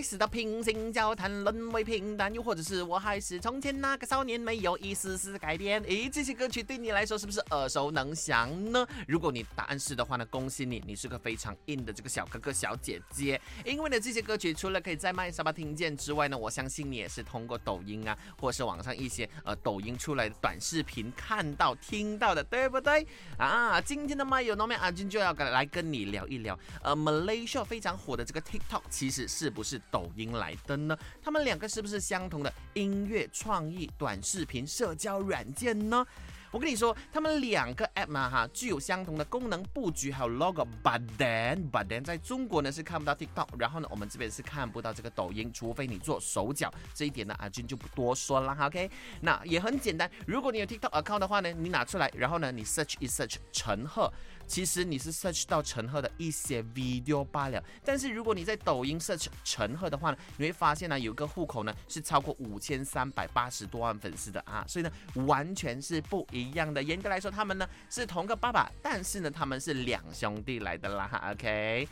开始的平行交谈沦为平淡，又或者是我还是从前那个少年，没有一丝丝改变。诶，这些歌曲对你来说是不是耳熟能详呢？如果你答案是的话呢，恭喜你，你是个非常硬的这个小哥哥小姐姐。因为呢，这些歌曲除了可以在麦沙巴听见之外呢，我相信你也是通过抖音啊，或是网上一些呃抖音出来的短视频看到听到的，对不对？啊，今天的麦有 No Man 阿俊就要来跟你聊一聊，呃，Malaysia 非常火的这个 TikTok，其实是不是？抖音来的呢？他们两个是不是相同的音乐创意短视频社交软件呢？我跟你说，他们两个 app 嘛哈，具有相同的功能布局，还有 logo。But then，but then，在中国呢是看不到 TikTok，然后呢我们这边是看不到这个抖音，除非你做手脚。这一点呢，阿军就不多说了。OK，那也很简单，如果你有 TikTok account 的话呢，你拿出来，然后呢你 search 一 search 陈赫，其实你是 search 到陈赫的一些 video 罢了。但是如果你在抖音 search 陈赫的话呢，你会发现呢有一个户口呢是超过五千三百八十多万粉丝的啊，所以呢完全是不一。一样的，严格来说，他们呢是同个爸爸，但是呢，他们是两兄弟来的啦。OK，